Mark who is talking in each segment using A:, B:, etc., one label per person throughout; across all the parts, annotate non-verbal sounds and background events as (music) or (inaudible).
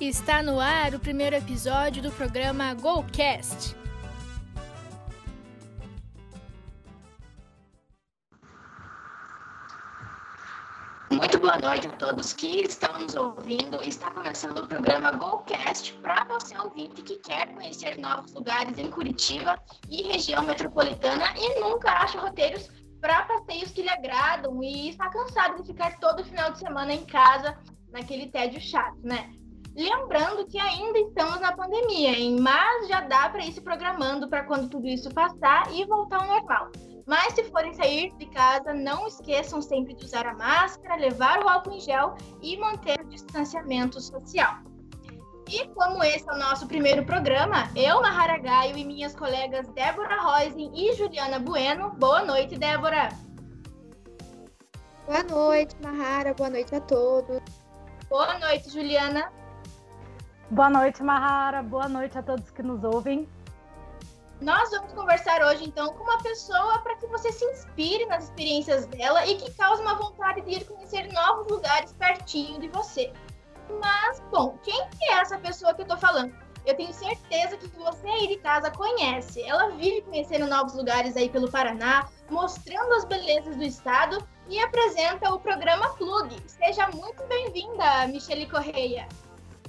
A: Está no ar o primeiro episódio do programa GoCast.
B: Muito boa noite a todos que estão nos ouvindo. Está começando o programa GoCast para você ouvinte que quer conhecer novos lugares em Curitiba e região metropolitana e nunca acha roteiros para passeios que lhe agradam e está cansado de ficar todo final de semana em casa naquele tédio chato, né? Lembrando que ainda estamos na pandemia, hein? mas já dá para ir se programando para quando tudo isso passar e voltar ao normal. Mas se forem sair de casa, não esqueçam sempre de usar a máscara, levar o álcool em gel e manter o distanciamento social. E como esse é o nosso primeiro programa, eu, Mahara Gaio, e minhas colegas Débora Rosen e Juliana Bueno. Boa noite, Débora!
C: Boa noite, Mahara. Boa noite a todos.
A: Boa noite, Juliana.
D: Boa noite, Mahara. Boa noite a todos que nos ouvem.
A: Nós vamos conversar hoje, então, com uma pessoa para que você se inspire nas experiências dela e que cause uma vontade de ir conhecer novos lugares pertinho de você. Mas, bom, quem é essa pessoa que eu tô falando? Eu tenho certeza que você aí de casa conhece. Ela vive conhecendo novos lugares aí pelo Paraná, mostrando as belezas do estado e apresenta o programa Plug. Seja muito bem-vinda, Michele Correia.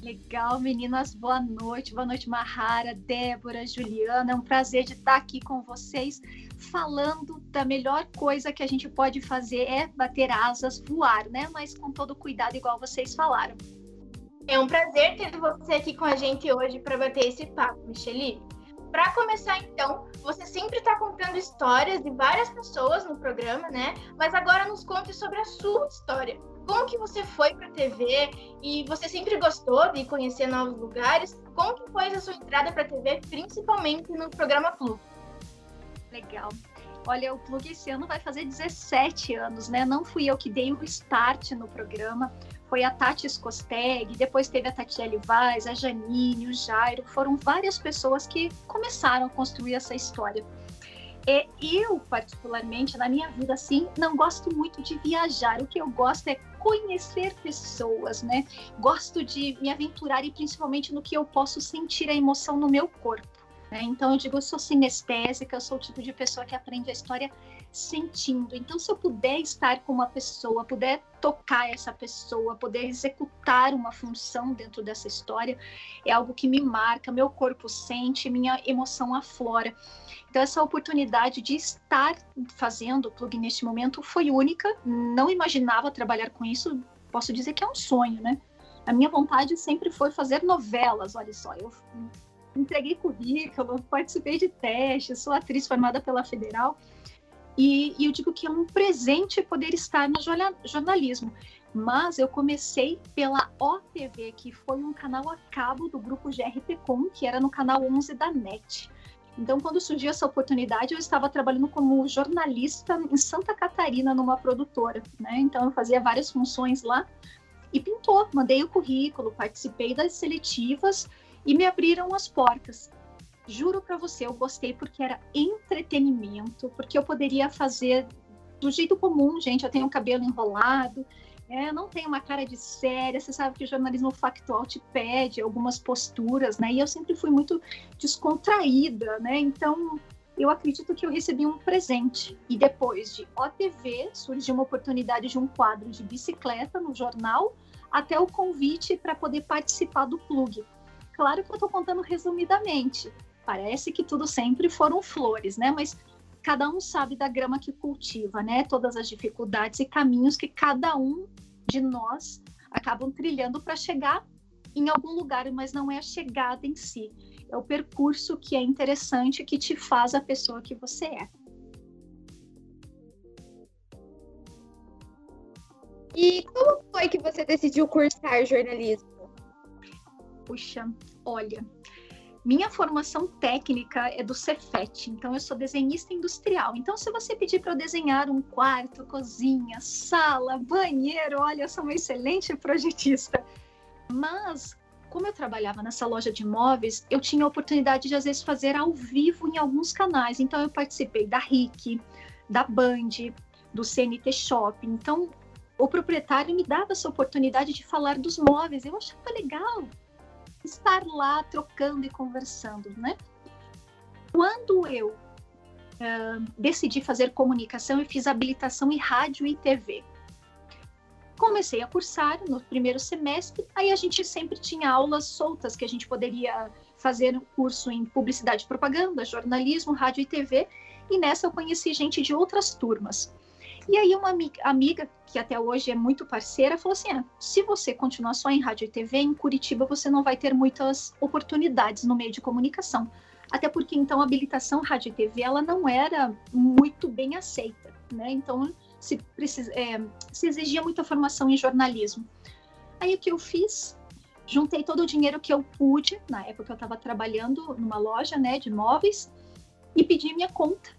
E: Legal, meninas. Boa noite. Boa noite, Mahara, Débora, Juliana. É um prazer de estar aqui com vocês, falando da melhor coisa que a gente pode fazer é bater asas, voar, né? Mas com todo cuidado, igual vocês falaram.
A: É um prazer ter você aqui com a gente hoje para bater esse papo, Michele. Para começar, então, você sempre está contando histórias de várias pessoas no programa, né? Mas agora nos conte sobre a sua história. Como que você foi para a TV e você sempre gostou de conhecer novos lugares? Como que foi a sua entrada para a TV, principalmente no programa Plug?
E: Legal. Olha, o Plug esse ano vai fazer 17 anos, né? Não fui eu que dei o start no programa foi a Tati Scosteg, depois teve a Tatiele Vaz, a Janine, o Jairo, foram várias pessoas que começaram a construir essa história. E eu, particularmente, na minha vida, assim, não gosto muito de viajar. O que eu gosto é conhecer pessoas, né? Gosto de me aventurar e principalmente no que eu posso sentir a emoção no meu corpo. Né? Então, eu digo, eu sou sinestésica, eu sou o tipo de pessoa que aprende a história sentindo. Então, se eu puder estar com uma pessoa, puder tocar essa pessoa, poder executar uma função dentro dessa história, é algo que me marca, meu corpo sente, minha emoção aflora. Então, essa oportunidade de estar fazendo o plug neste momento foi única, não imaginava trabalhar com isso, posso dizer que é um sonho, né? A minha vontade sempre foi fazer novelas, olha só, eu entreguei currículo, participei de testes, sou atriz formada pela Federal, e, e eu digo que é um presente poder estar no jornalismo. Mas eu comecei pela OTV, que foi um canal a cabo do grupo GRPcom, que era no canal 11 da NET. Então, quando surgiu essa oportunidade, eu estava trabalhando como jornalista em Santa Catarina, numa produtora. Né? Então, eu fazia várias funções lá e pintou. Mandei o currículo, participei das seletivas e me abriram as portas juro para você, eu gostei porque era entretenimento, porque eu poderia fazer do jeito comum, gente. Eu tenho o cabelo enrolado, é, não tenho uma cara de séria. Você sabe que o jornalismo factual te pede algumas posturas, né? E eu sempre fui muito descontraída, né? Então, eu acredito que eu recebi um presente. E depois de OTV, surgiu uma oportunidade de um quadro de bicicleta no jornal, até o convite para poder participar do plug. Claro que eu estou contando resumidamente, Parece que tudo sempre foram flores, né? Mas cada um sabe da grama que cultiva, né? Todas as dificuldades e caminhos que cada um de nós acabam trilhando para chegar em algum lugar, mas não é a chegada em si. É o percurso que é interessante, que te faz a pessoa que você é.
C: E como foi que você decidiu cursar jornalismo?
E: Puxa, olha, minha formação técnica é do Cefet, então eu sou desenhista industrial. Então, se você pedir para eu desenhar um quarto, cozinha, sala, banheiro, olha, eu sou uma excelente projetista. Mas, como eu trabalhava nessa loja de imóveis, eu tinha a oportunidade de, às vezes, fazer ao vivo em alguns canais. Então, eu participei da RIC, da Band, do CNT Shopping. Então, o proprietário me dava essa oportunidade de falar dos móveis. Eu achava legal estar lá trocando e conversando, né? Quando eu uh, decidi fazer comunicação, eu fiz habilitação em rádio e TV. Comecei a cursar no primeiro semestre, aí a gente sempre tinha aulas soltas que a gente poderia fazer um curso em publicidade e propaganda, jornalismo, rádio e TV, e nessa eu conheci gente de outras turmas. E aí uma amiga, que até hoje é muito parceira, falou assim, ah, se você continuar só em rádio e TV, em Curitiba você não vai ter muitas oportunidades no meio de comunicação. Até porque, então, a habilitação rádio e TV, ela não era muito bem aceita, né? Então, se, é, se exigia muita formação em jornalismo. Aí, o que eu fiz? Juntei todo o dinheiro que eu pude, na época eu estava trabalhando numa loja, né, de móveis, e pedi minha conta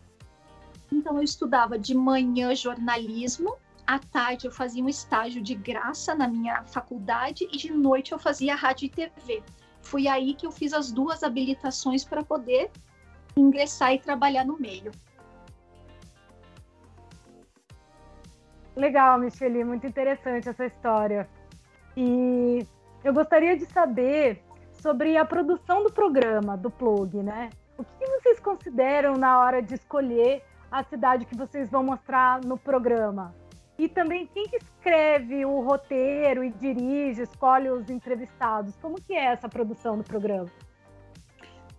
E: então eu estudava de manhã jornalismo, à tarde eu fazia um estágio de graça na minha faculdade e de noite eu fazia rádio e TV. Foi aí que eu fiz as duas habilitações para poder ingressar e trabalhar no meio.
D: Legal, Michele, muito interessante essa história. E eu gostaria de saber sobre a produção do programa, do Plug, né? O que vocês consideram na hora de escolher a cidade que vocês vão mostrar no programa? E também quem que escreve o roteiro e dirige, escolhe os entrevistados? Como que é essa produção do programa?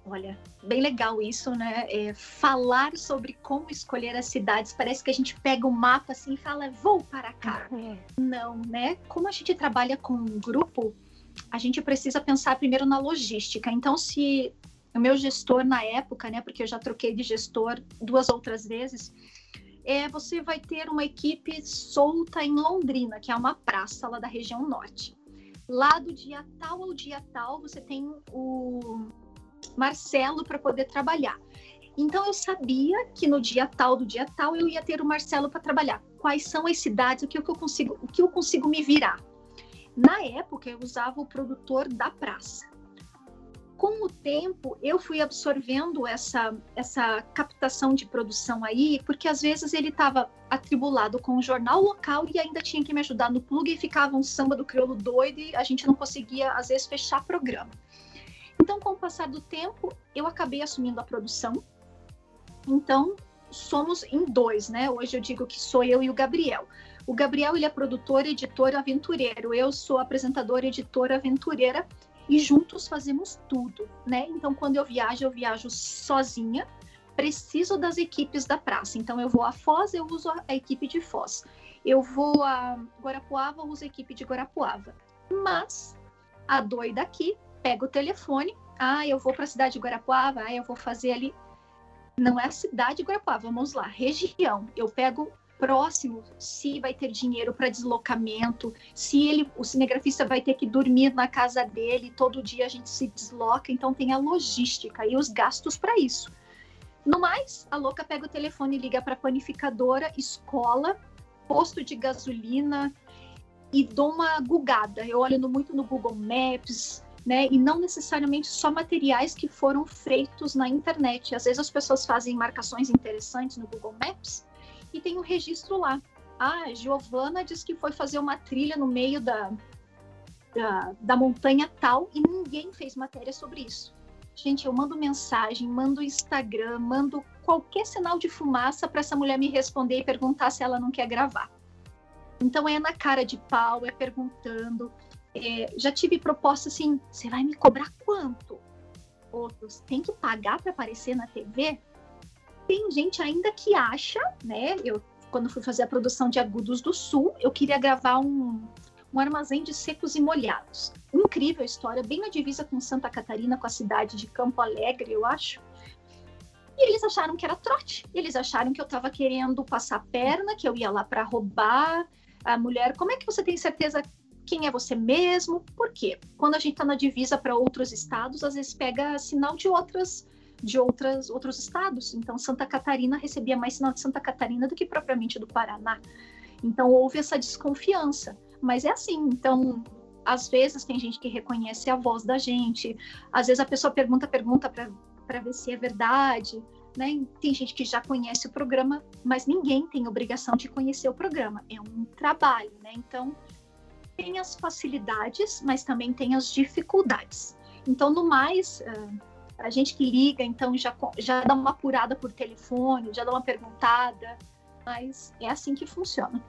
E: Olha, bem legal isso, né? É, falar sobre como escolher as cidades. Parece que a gente pega o um mapa assim e fala, vou para cá. Uhum. (laughs) Não, né? Como a gente trabalha com um grupo, a gente precisa pensar primeiro na logística. Então, se o meu gestor na época, né, porque eu já troquei de gestor duas outras vezes, é, você vai ter uma equipe solta em Londrina, que é uma praça lá da região norte. Lá do dia tal ao dia tal, você tem o Marcelo para poder trabalhar. Então eu sabia que no dia tal do dia tal eu ia ter o Marcelo para trabalhar. Quais são as cidades, o que, eu consigo, o que eu consigo me virar. Na época eu usava o produtor da praça com o tempo eu fui absorvendo essa essa captação de produção aí, porque às vezes ele estava atribulado com o jornal local e ainda tinha que me ajudar no plug e ficava um samba do crioulo doido e a gente não conseguia às vezes fechar programa. Então, com o passar do tempo, eu acabei assumindo a produção. Então, somos em dois, né? Hoje eu digo que sou eu e o Gabriel. O Gabriel ele é produtor, editor, aventureiro. Eu sou apresentadora, editora, aventureira e juntos fazemos tudo, né? Então, quando eu viajo, eu viajo sozinha, preciso das equipes da praça. Então, eu vou a Foz, eu uso a equipe de Foz. Eu vou a Guarapuava, uso a equipe de Guarapuava. Mas a doida aqui pega o telefone, ah, eu vou para a cidade de Guarapuava, ah, eu vou fazer ali. Não é a cidade de Guarapuava, vamos lá, região. Eu pego próximo se vai ter dinheiro para deslocamento, se ele, o cinegrafista vai ter que dormir na casa dele, todo dia a gente se desloca, então tem a logística e os gastos para isso. No mais, a louca pega o telefone liga para panificadora, escola, posto de gasolina e dou uma gugada. Eu olho muito no Google Maps, né? E não necessariamente só materiais que foram feitos na internet. Às vezes as pessoas fazem marcações interessantes no Google Maps tem um registro lá. Ah, Giovana diz que foi fazer uma trilha no meio da, da, da montanha tal e ninguém fez matéria sobre isso. Gente, eu mando mensagem, mando Instagram, mando qualquer sinal de fumaça para essa mulher me responder e perguntar se ela não quer gravar. Então é na cara de pau, é perguntando. É, já tive proposta assim: você vai me cobrar quanto? Outros, tem que pagar para aparecer na TV? Tem gente ainda que acha, né? Eu, quando fui fazer a produção de Agudos do Sul, eu queria gravar um, um armazém de secos e molhados. Incrível história, bem na divisa com Santa Catarina, com a cidade de Campo Alegre, eu acho. E eles acharam que era trote. Eles acharam que eu estava querendo passar perna, que eu ia lá para roubar a mulher. Como é que você tem certeza quem é você mesmo? Por quê? Quando a gente está na divisa para outros estados, às vezes pega sinal de outras de outras, outros estados. Então, Santa Catarina recebia mais sinal de Santa Catarina do que propriamente do Paraná. Então, houve essa desconfiança. Mas é assim, então, às vezes tem gente que reconhece a voz da gente, às vezes a pessoa pergunta, pergunta para ver se é verdade. Né? Tem gente que já conhece o programa, mas ninguém tem obrigação de conhecer o programa. É um trabalho, né? Então, tem as facilidades, mas também tem as dificuldades. Então, no mais, uh, a gente que liga, então já, já dá uma apurada por telefone, já dá uma perguntada, mas é assim que funciona.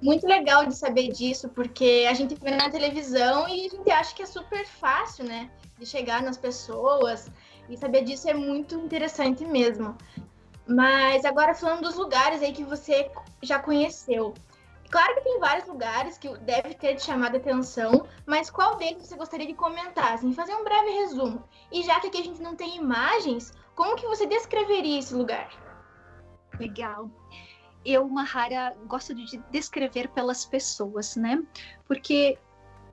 A: Muito legal de saber disso, porque a gente vê na televisão e a gente acha que é super fácil, né? De chegar nas pessoas. E saber disso é muito interessante mesmo. Mas agora falando dos lugares aí que você já conheceu. Claro que tem vários lugares que deve ter te chamado a atenção, mas qual deles você gostaria de comentar? Assim, fazer um breve resumo. E já que aqui a gente não tem imagens, como que você descreveria esse lugar?
E: Legal. Eu, Mahara, gosto de descrever pelas pessoas, né? Porque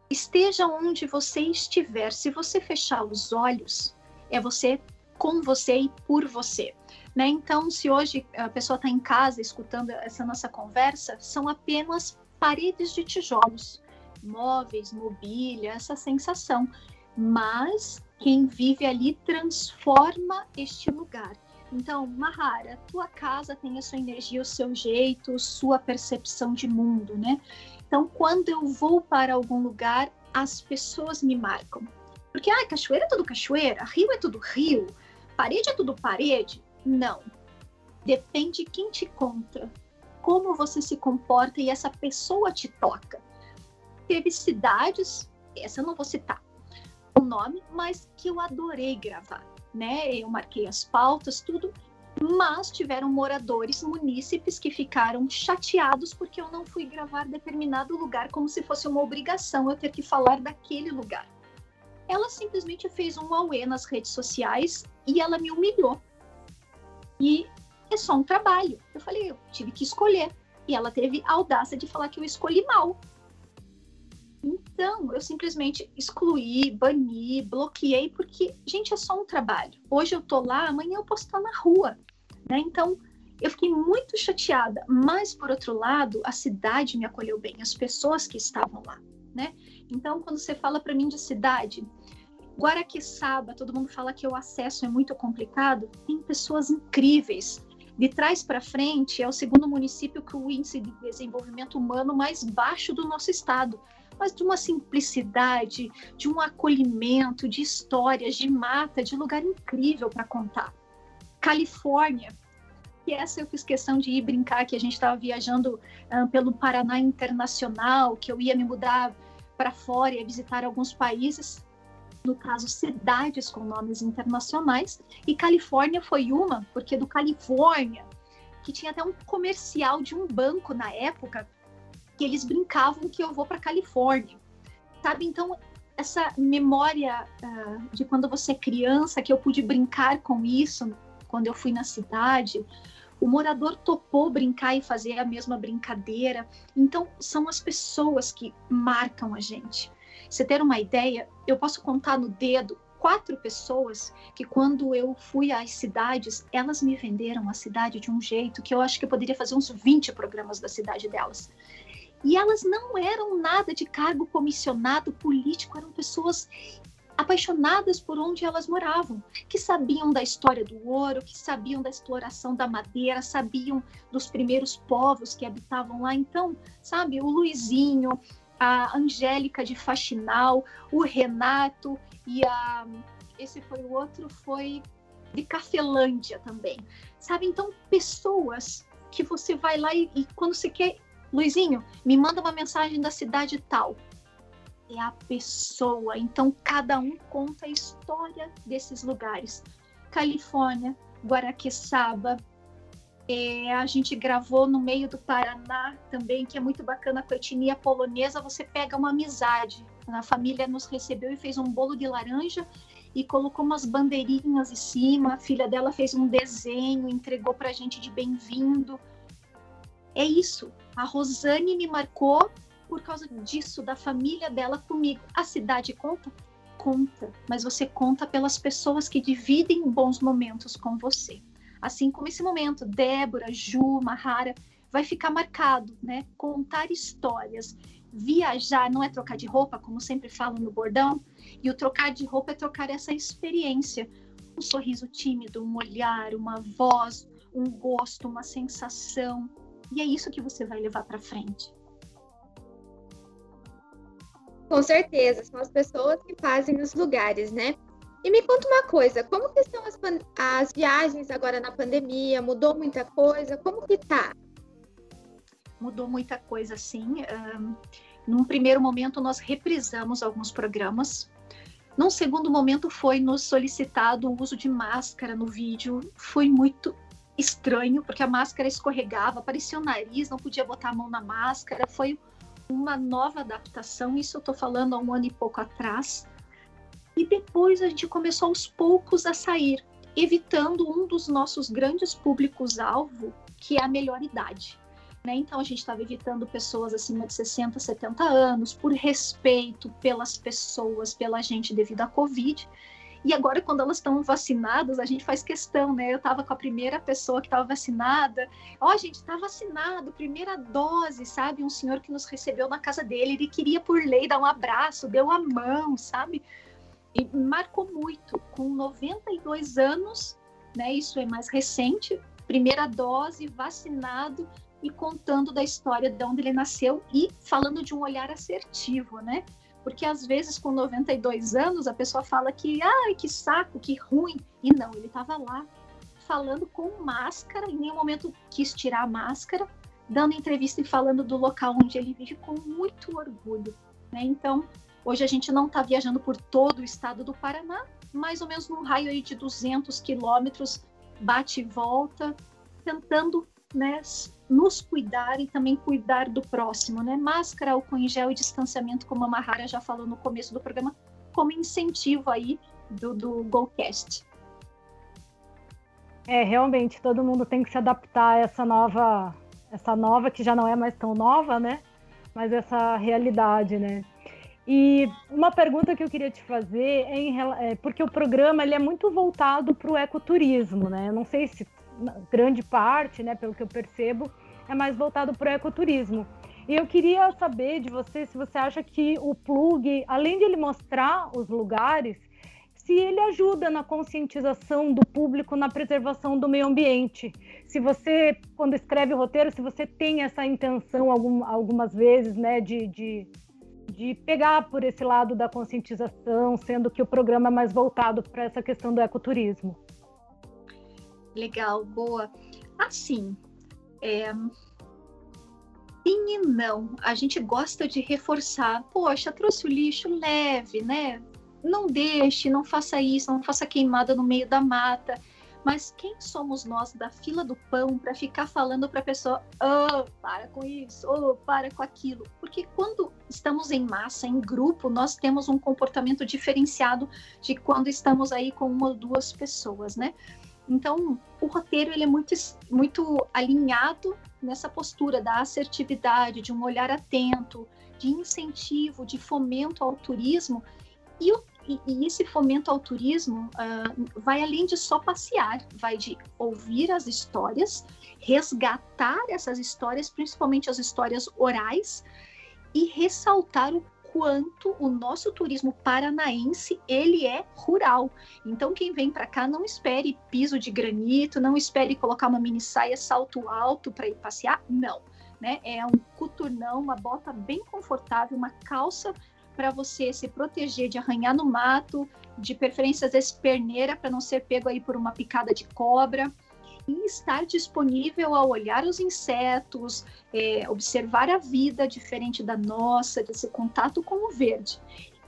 E: esteja onde você estiver, se você fechar os olhos, é você com você e por você. Né? Então, se hoje a pessoa está em casa escutando essa nossa conversa, são apenas paredes de tijolos, móveis, mobília, essa sensação. Mas quem vive ali transforma este lugar. Então, Mahara, tua casa tem a sua energia, o seu jeito, sua percepção de mundo, né? Então, quando eu vou para algum lugar, as pessoas me marcam. Porque, ah, cachoeira é tudo cachoeira, rio é tudo rio, parede é tudo parede. Não. Depende quem te conta, como você se comporta e essa pessoa te toca. Teve cidades, essa eu não vou citar o nome, mas que eu adorei gravar, né? Eu marquei as pautas, tudo, mas tiveram moradores munícipes que ficaram chateados porque eu não fui gravar determinado lugar como se fosse uma obrigação eu ter que falar daquele lugar. Ela simplesmente fez um auê nas redes sociais e ela me humilhou. E é só um trabalho. Eu falei, eu tive que escolher. E ela teve a audácia de falar que eu escolhi mal. Então, eu simplesmente excluí, bani, bloqueei, porque, gente, é só um trabalho. Hoje eu tô lá, amanhã eu posso estar na rua, né? Então, eu fiquei muito chateada, mas, por outro lado, a cidade me acolheu bem, as pessoas que estavam lá, né? Então, quando você fala para mim de cidade, Guaraqueçaba, todo mundo fala que o acesso é muito complicado, tem pessoas incríveis. De trás para frente, é o segundo município com o índice de desenvolvimento humano mais baixo do nosso estado, mas de uma simplicidade, de um acolhimento, de histórias, de mata, de lugar incrível para contar. Califórnia, que essa eu fiz questão de ir brincar, que a gente estava viajando uh, pelo Paraná Internacional, que eu ia me mudar para fora e visitar alguns países no caso, cidades com nomes internacionais, e Califórnia foi uma, porque do Califórnia, que tinha até um comercial de um banco na época, que eles brincavam que eu vou para Califórnia, sabe? Então, essa memória uh, de quando você é criança, que eu pude brincar com isso, quando eu fui na cidade, o morador topou brincar e fazer a mesma brincadeira. Então, são as pessoas que marcam a gente. Você ter uma ideia, eu posso contar no dedo quatro pessoas que quando eu fui às cidades, elas me venderam a cidade de um jeito que eu acho que eu poderia fazer uns 20 programas da cidade delas. E elas não eram nada de cargo comissionado político, eram pessoas apaixonadas por onde elas moravam, que sabiam da história do ouro, que sabiam da exploração da madeira, sabiam dos primeiros povos que habitavam lá. Então, sabe, o Luizinho, a Angélica de Faxinal, o Renato e a esse foi o outro foi de Cafelândia também. Sabe? Então, pessoas que você vai lá e, e quando você quer, Luizinho, me manda uma mensagem da cidade tal. É a pessoa. Então, cada um conta a história desses lugares. Califórnia, Guaraqueçaba, é, a gente gravou no meio do Paraná também, que é muito bacana com a etnia polonesa. Você pega uma amizade. A família nos recebeu e fez um bolo de laranja e colocou umas bandeirinhas em cima. A filha dela fez um desenho, entregou para a gente de bem-vindo. É isso. A Rosane me marcou por causa disso, da família dela comigo. A cidade conta? Conta, mas você conta pelas pessoas que dividem bons momentos com você. Assim como esse momento, Débora, Ju, Mahara, vai ficar marcado, né? Contar histórias. Viajar não é trocar de roupa, como sempre falam no bordão, e o trocar de roupa é trocar essa experiência. Um sorriso tímido, um olhar, uma voz, um gosto, uma sensação. E é isso que você vai levar para frente.
C: Com certeza, são as pessoas que fazem os lugares, né? E me conta uma coisa, como que estão as, as viagens agora na pandemia? Mudou muita coisa? Como que tá?
E: Mudou muita coisa, sim. Um, num primeiro momento, nós reprisamos alguns programas. Num segundo momento, foi nos solicitado o uso de máscara no vídeo. Foi muito estranho, porque a máscara escorregava, aparecia o nariz, não podia botar a mão na máscara. Foi uma nova adaptação, isso eu estou falando há um ano e pouco atrás. E depois a gente começou aos poucos a sair, evitando um dos nossos grandes públicos-alvo, que é a melhor idade. Né? Então a gente estava evitando pessoas acima de 60, 70 anos, por respeito pelas pessoas, pela gente devido à Covid. E agora, quando elas estão vacinadas, a gente faz questão, né? Eu estava com a primeira pessoa que estava vacinada. Ó, oh, gente, está vacinado, primeira dose, sabe? Um senhor que nos recebeu na casa dele, ele queria por lei dar um abraço, deu a mão, sabe? E marcou muito. Com 92 anos, né? Isso é mais recente, primeira dose, vacinado e contando da história de onde ele nasceu e falando de um olhar assertivo, né? Porque às vezes, com 92 anos, a pessoa fala que, ai, que saco, que ruim. E não, ele estava lá falando com máscara, em nenhum momento quis tirar a máscara, dando entrevista e falando do local onde ele vive com muito orgulho. Né? Então, hoje a gente não está viajando por todo o estado do Paraná, mais ou menos num raio aí de 200 quilômetros, bate e volta, tentando né, nos cuidar e também cuidar do próximo, né? Máscara, álcool em gel e distanciamento, como a Mahara já falou no começo do programa, como incentivo aí do, do GoCast.
D: É, realmente, todo mundo tem que se adaptar a essa nova, essa nova que já não é mais tão nova, né? Mas essa realidade, né? E uma pergunta que eu queria te fazer é, em, é porque o programa ele é muito voltado para o ecoturismo, né? Eu não sei se grande parte, né, pelo que eu percebo, é mais voltado para o ecoturismo. E eu queria saber de você se você acha que o plug, além de ele mostrar os lugares, se ele ajuda na conscientização do público na preservação do meio ambiente. Se você, quando escreve o roteiro, se você tem essa intenção algum, algumas vezes, né, de, de, de pegar por esse lado da conscientização, sendo que o programa é mais voltado para essa questão do ecoturismo.
E: Legal, boa. Assim, é... sim e não. A gente gosta de reforçar. Poxa, trouxe o lixo leve, né? Não deixe, não faça isso, não faça queimada no meio da mata. Mas quem somos nós da fila do pão para ficar falando para a pessoa, oh, para com isso, oh, para com aquilo? Porque quando estamos em massa, em grupo, nós temos um comportamento diferenciado de quando estamos aí com uma ou duas pessoas, né? Então, o roteiro ele é muito, muito alinhado nessa postura da assertividade, de um olhar atento, de incentivo, de fomento ao turismo. E, e, e esse fomento ao turismo uh, vai além de só passear, vai de ouvir as histórias, resgatar essas histórias, principalmente as histórias orais, e ressaltar o quanto o nosso turismo paranaense ele é rural. Então quem vem para cá não espere piso de granito, não espere colocar uma mini saia salto alto para ir passear, não. Né? É um coturnão, uma bota bem confortável, uma calça para você se proteger de arranhar no mato, de preferência às vezes perneira para não ser pego aí por uma picada de cobra e estar disponível a olhar os insetos, é, observar a vida diferente da nossa, desse contato com o verde.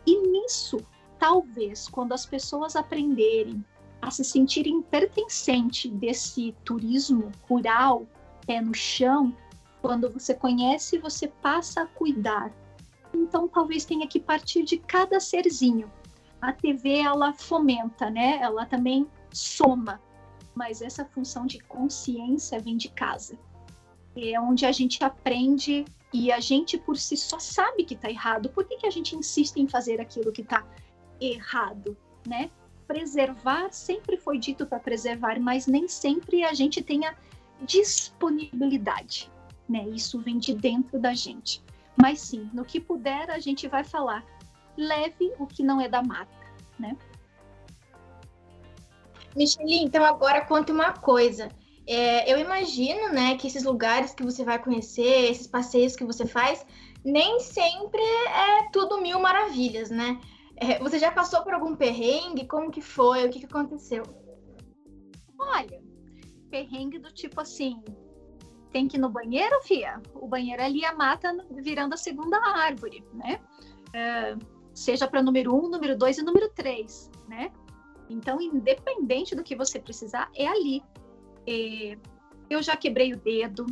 E: E nisso, talvez, quando as pessoas aprenderem a se sentirem pertencente desse turismo rural, pé no chão, quando você conhece, você passa a cuidar. Então, talvez tenha que partir de cada serzinho. A TV ela fomenta, né? Ela também soma mas essa função de consciência vem de casa. É onde a gente aprende e a gente por si só sabe que está errado. Por que, que a gente insiste em fazer aquilo que está errado, né? Preservar sempre foi dito para preservar, mas nem sempre a gente tem a disponibilidade, né? Isso vem de dentro da gente. Mas sim, no que puder a gente vai falar. Leve o que não é da mata, né?
A: Michele, então agora conta uma coisa. É, eu imagino, né, que esses lugares que você vai conhecer, esses passeios que você faz, nem sempre é tudo mil maravilhas, né? É, você já passou por algum perrengue? Como que foi? O que, que aconteceu?
E: Olha, perrengue do tipo assim, tem que ir no banheiro, fia? O banheiro ali a mata virando a segunda árvore, né? É, seja para número um, número dois e número três, né? Então, independente do que você precisar, é ali. É, eu já quebrei o dedo,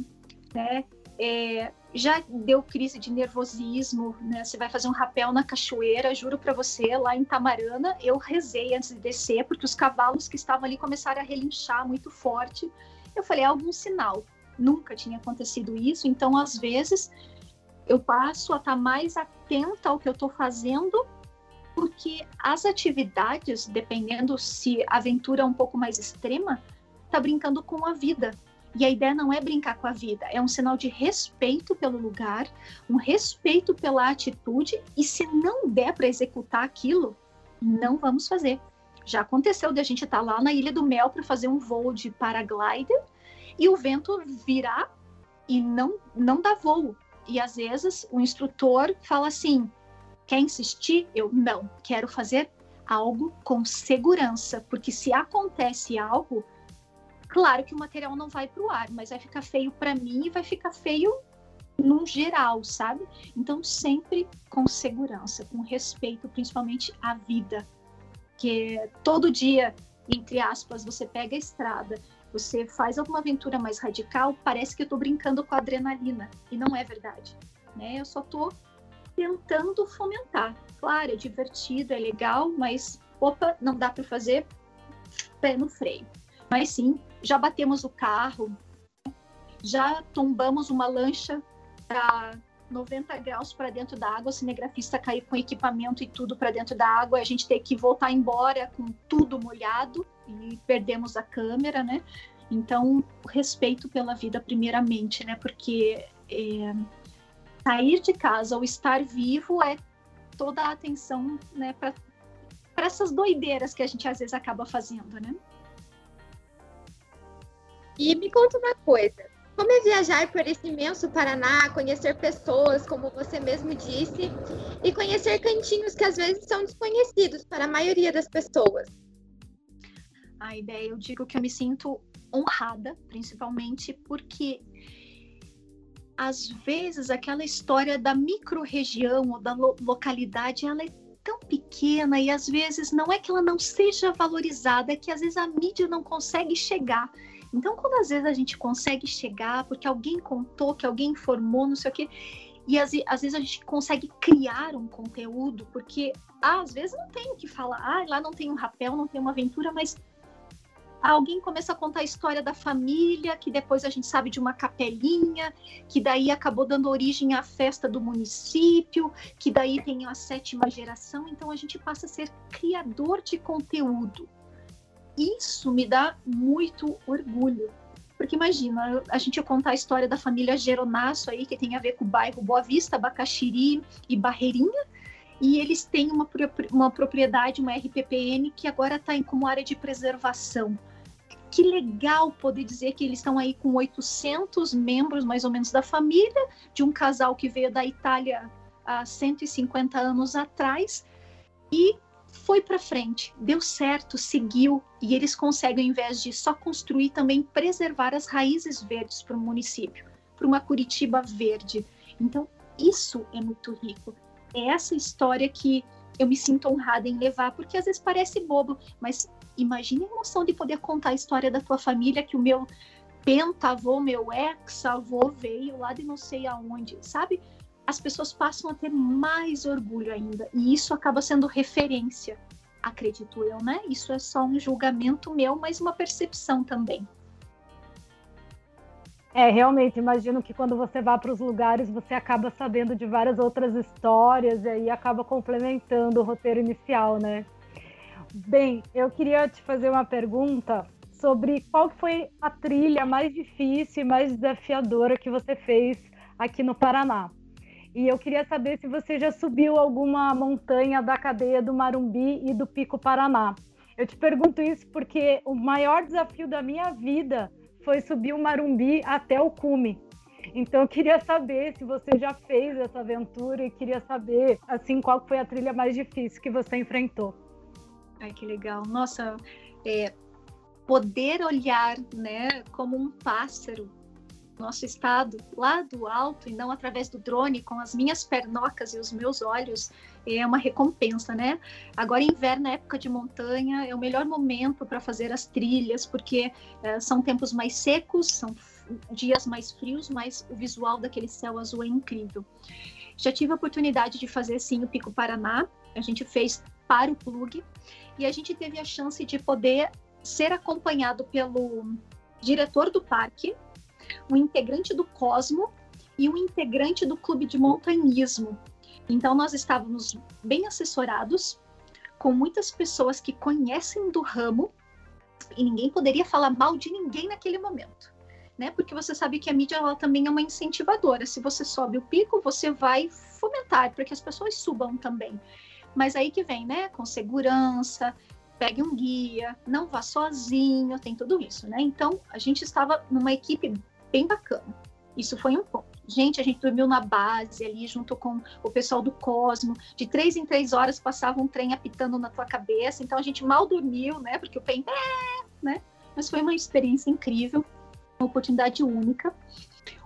E: né? É, já deu crise de nervosismo, né? Você vai fazer um rapel na cachoeira, juro para você, lá em Tamarana, eu rezei antes de descer, porque os cavalos que estavam ali começaram a relinchar muito forte. Eu falei, é algum sinal. Nunca tinha acontecido isso, então às vezes eu passo a estar tá mais atenta ao que eu estou fazendo, porque as atividades, dependendo se a aventura é um pouco mais extrema, tá brincando com a vida, e a ideia não é brincar com a vida, é um sinal de respeito pelo lugar, um respeito pela atitude, e se não der para executar aquilo, não vamos fazer. Já aconteceu de a gente estar tá lá na Ilha do Mel para fazer um voo de paraglider e o vento virar e não não dá voo. E às vezes o instrutor fala assim: quer insistir? Eu não, quero fazer algo com segurança, porque se acontece algo, Claro que o material não vai para o ar, mas vai ficar feio para mim e vai ficar feio no geral, sabe? Então, sempre com segurança, com respeito, principalmente à vida. Que todo dia, entre aspas, você pega a estrada, você faz alguma aventura mais radical, parece que eu estou brincando com adrenalina. E não é verdade. Né? Eu só estou tentando fomentar. Claro, é divertido, é legal, mas opa, não dá para fazer pé no freio. Mas sim, já batemos o carro, já tombamos uma lancha a 90 graus para dentro da água, o cinegrafista caiu com equipamento e tudo para dentro da água, a gente tem que voltar embora com tudo molhado e perdemos a câmera, né? Então, respeito pela vida primeiramente, né? Porque é, sair de casa ou estar vivo é toda a atenção, né? Para essas doideiras que a gente às vezes acaba fazendo, né?
C: E me conta uma coisa: como é viajar por esse imenso Paraná, conhecer pessoas, como você mesmo disse, e conhecer cantinhos que às vezes são desconhecidos para a maioria das pessoas?
E: A ideia, eu digo que eu me sinto honrada, principalmente porque às vezes aquela história da micro-região ou da lo localidade, ela é tão pequena e às vezes não é que ela não seja valorizada, é que às vezes a mídia não consegue chegar. Então, quando às vezes a gente consegue chegar, porque alguém contou, que alguém informou, não sei o quê, e às, às vezes a gente consegue criar um conteúdo, porque ah, às vezes não tem o que falar, ah, lá não tem um rapel, não tem uma aventura, mas alguém começa a contar a história da família, que depois a gente sabe de uma capelinha, que daí acabou dando origem à festa do município, que daí tem a sétima geração, então a gente passa a ser criador de conteúdo isso me dá muito orgulho. Porque imagina, a gente contar a história da família Geronasso aí, que tem a ver com o bairro Boa Vista, Bacaxiri e Barreirinha, e eles têm uma, uma propriedade, uma RPPN, que agora está como área de preservação. Que legal poder dizer que eles estão aí com 800 membros, mais ou menos, da família, de um casal que veio da Itália há 150 anos atrás, e foi para frente, deu certo, seguiu e eles conseguem, ao invés de só construir, também preservar as raízes verdes para o município, para uma Curitiba verde. Então, isso é muito rico. É essa história que eu me sinto honrada em levar, porque às vezes parece bobo, mas imagine a emoção de poder contar a história da tua família, que o meu pentavô, meu ex-avô veio lá de não sei aonde, sabe? as pessoas passam a ter mais orgulho ainda. E isso acaba sendo referência, acredito eu, né? Isso é só um julgamento meu, mas uma percepção também.
D: É, realmente, imagino que quando você vai para os lugares, você acaba sabendo de várias outras histórias e aí acaba complementando o roteiro inicial, né? Bem, eu queria te fazer uma pergunta sobre qual foi a trilha mais difícil e mais desafiadora que você fez aqui no Paraná. E eu queria saber se você já subiu alguma montanha da cadeia do Marumbi e do Pico Paraná. Eu te pergunto isso porque o maior desafio da minha vida foi subir o Marumbi até o cume. Então eu queria saber se você já fez essa aventura e queria saber assim qual foi a trilha mais difícil que você enfrentou.
E: Ai, que legal. Nossa, é, poder olhar, né, como um pássaro nosso estado lá do alto e não através do drone com as minhas pernocas e os meus olhos é uma recompensa, né? Agora inverno, época de montanha, é o melhor momento para fazer as trilhas porque é, são tempos mais secos, são dias mais frios, mas o visual daquele céu azul é incrível. Já tive a oportunidade de fazer sim o Pico Paraná, a gente fez para o plug e a gente teve a chance de poder ser acompanhado pelo diretor do parque, um integrante do Cosmo e um integrante do clube de montanhismo. Então nós estávamos bem assessorados com muitas pessoas que conhecem do ramo e ninguém poderia falar mal de ninguém naquele momento. Né? Porque você sabe que a mídia ela também é uma incentivadora. Se você sobe o pico, você vai fomentar para que as pessoas subam também. Mas aí que vem, né? Com segurança, pegue um guia, não vá sozinho, tem tudo isso, né? Então, a gente estava numa equipe bem bacana. Isso foi um ponto. Gente, a gente dormiu na base ali junto com o pessoal do Cosmo. De três em três horas passava um trem apitando na tua cabeça. Então a gente mal dormiu, né? Porque o pen, é, né? Mas foi uma experiência incrível, uma oportunidade única.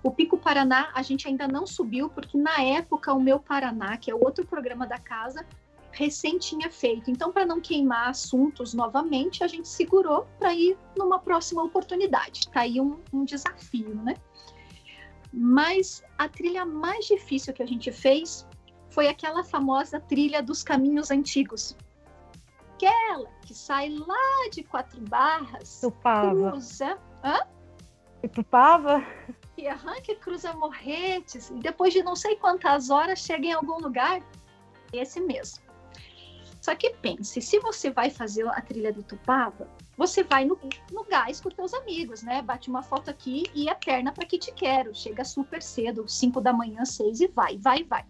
E: O Pico Paraná a gente ainda não subiu porque na época o meu Paraná, que é outro programa da casa, recém tinha feito. Então, para não queimar assuntos novamente, a gente segurou para ir numa próxima oportunidade. Tá aí um, um desafio, né? Mas a trilha mais difícil que a gente fez foi aquela famosa trilha dos caminhos antigos. Aquela que sai lá de quatro barras,
D: Tupava.
E: cruza. Hã?
D: Tupava?
E: Que arranca e cruza morretes, e depois de não sei quantas horas chega em algum lugar. Esse mesmo. Só que pense, se você vai fazer a trilha do Tupava, você vai no, no gás com teus amigos, né? Bate uma foto aqui e a perna para que te quero. Chega super cedo, 5 da manhã, 6 e vai, vai, vai.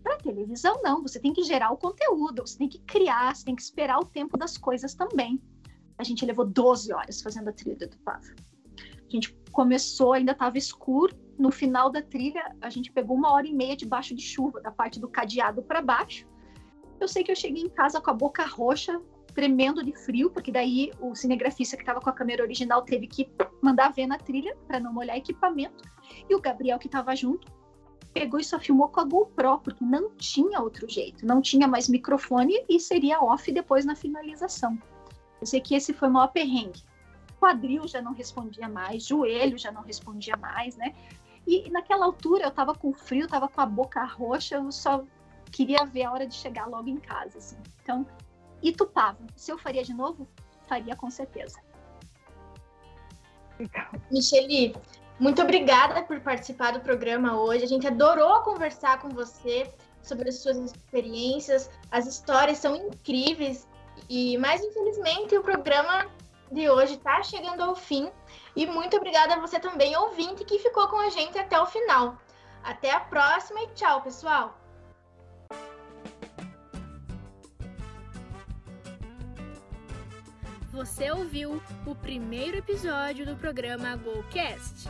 E: Para televisão, não. Você tem que gerar o conteúdo, você tem que criar, você tem que esperar o tempo das coisas também. A gente levou 12 horas fazendo a trilha do Tupava. A gente começou, ainda estava escuro. No final da trilha, a gente pegou uma hora e meia debaixo de chuva, da parte do cadeado para baixo eu sei que eu cheguei em casa com a boca roxa, tremendo de frio, porque daí o cinegrafista que estava com a câmera original teve que mandar ver na trilha para não molhar equipamento. E o Gabriel, que estava junto, pegou e só filmou com a GoPro, porque não tinha outro jeito, não tinha mais microfone e seria off depois na finalização. Eu sei que esse foi o maior perrengue. Quadril já não respondia mais, joelho já não respondia mais, né? E naquela altura eu tava com frio, tava com a boca roxa, eu só queria ver a hora de chegar logo em casa, assim. Então, Itupava. Se eu faria de novo, faria com certeza.
A: Michele, muito obrigada por participar do programa hoje. A gente adorou conversar com você sobre as suas experiências. As histórias são incríveis. E, mas infelizmente, o programa de hoje está chegando ao fim. E muito obrigada a você também, ouvinte, que ficou com a gente até o final. Até a próxima e tchau, pessoal!
F: Você ouviu o primeiro episódio do programa GoCast.